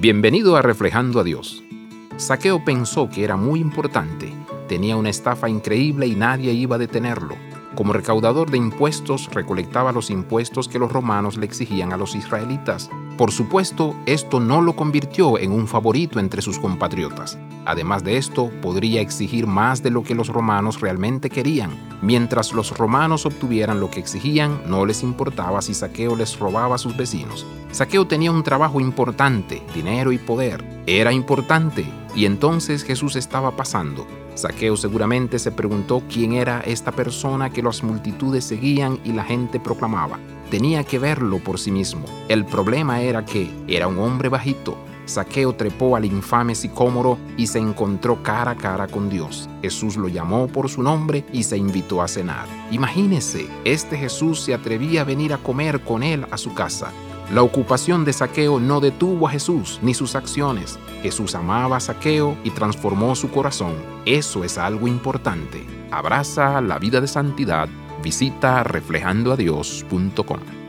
Bienvenido a Reflejando a Dios. Saqueo pensó que era muy importante, tenía una estafa increíble y nadie iba a detenerlo. Como recaudador de impuestos, recolectaba los impuestos que los romanos le exigían a los israelitas. Por supuesto, esto no lo convirtió en un favorito entre sus compatriotas. Además de esto, podría exigir más de lo que los romanos realmente querían. Mientras los romanos obtuvieran lo que exigían, no les importaba si Saqueo les robaba a sus vecinos. Saqueo tenía un trabajo importante, dinero y poder. Era importante, y entonces Jesús estaba pasando. Saqueo seguramente se preguntó quién era esta persona que las multitudes seguían y la gente proclamaba. Tenía que verlo por sí mismo. El problema era que era un hombre bajito. Saqueo trepó al infame sicómoro y se encontró cara a cara con Dios. Jesús lo llamó por su nombre y se invitó a cenar. Imagínese, este Jesús se atrevía a venir a comer con él a su casa. La ocupación de Saqueo no detuvo a Jesús ni sus acciones. Jesús amaba a Saqueo y transformó su corazón. Eso es algo importante. Abraza la vida de santidad. Visita reflejandoadios.com.